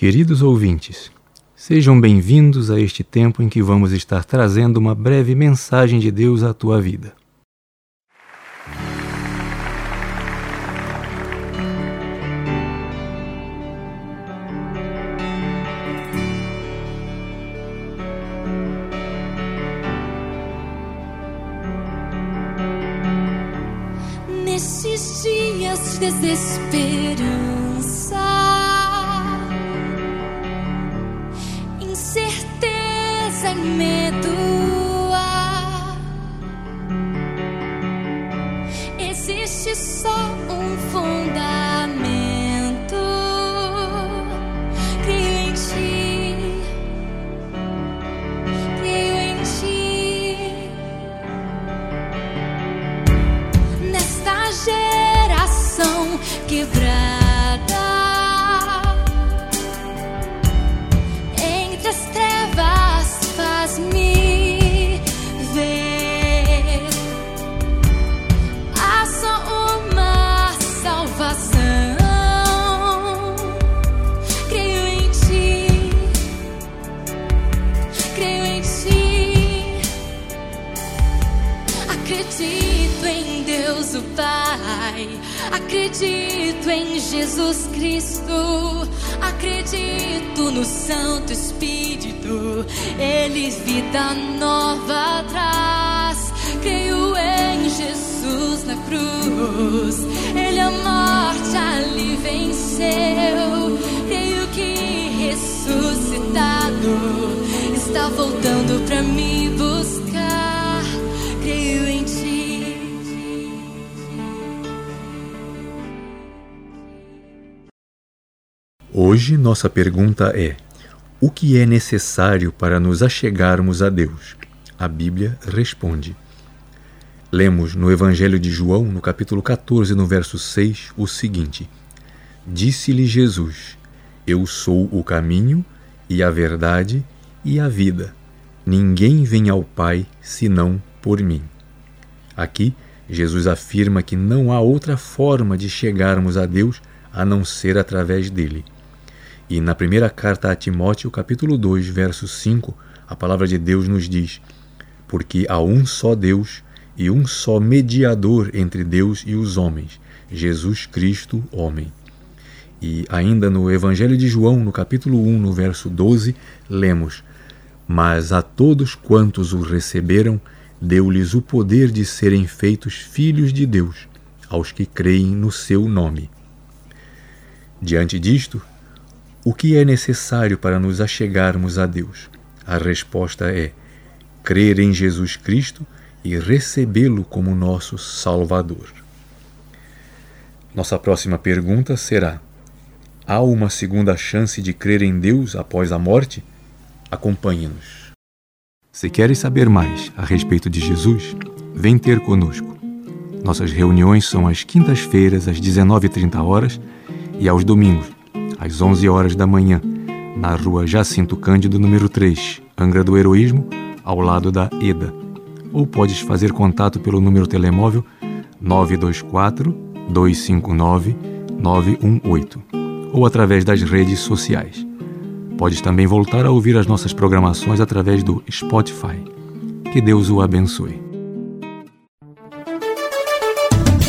Queridos ouvintes, Sejam bem-vindos a este tempo em que vamos estar trazendo uma breve mensagem de Deus à tua vida. Nesses dias de desesperança sem medo. Existe só um fundamento. Creio em ti, creio em ti. Nesta geração quebrada. Acredito em Jesus Cristo, acredito no Santo Espírito, Ele vida nova traz. Creio em Jesus na cruz, Ele a morte ali venceu. Creio que ressuscitado está voltando para me Hoje nossa pergunta é: o que é necessário para nos achegarmos a Deus? A Bíblia responde. Lemos no Evangelho de João, no capítulo 14, no verso 6, o seguinte: Disse-lhe Jesus: Eu sou o caminho e a verdade e a vida. Ninguém vem ao Pai senão por mim. Aqui, Jesus afirma que não há outra forma de chegarmos a Deus a não ser através dele. E na primeira carta a Timóteo, capítulo 2, verso 5, a palavra de Deus nos diz: Porque há um só Deus e um só mediador entre Deus e os homens, Jesus Cristo, homem. E ainda no Evangelho de João, no capítulo 1, no verso 12, lemos: Mas a todos quantos o receberam, deu-lhes o poder de serem feitos filhos de Deus, aos que creem no seu nome. Diante disto, o que é necessário para nos achegarmos a Deus? A resposta é crer em Jesus Cristo e recebê-lo como nosso Salvador. Nossa próxima pergunta será: há uma segunda chance de crer em Deus após a morte? Acompanhe-nos. Se queres saber mais a respeito de Jesus, vem ter conosco. Nossas reuniões são às quintas-feiras às 19h30 e aos domingos às 11 horas da manhã, na rua Jacinto Cândido, número 3, Angra do Heroísmo, ao lado da EDA. Ou podes fazer contato pelo número telemóvel 924 259 918 ou através das redes sociais. Podes também voltar a ouvir as nossas programações através do Spotify. Que Deus o abençoe.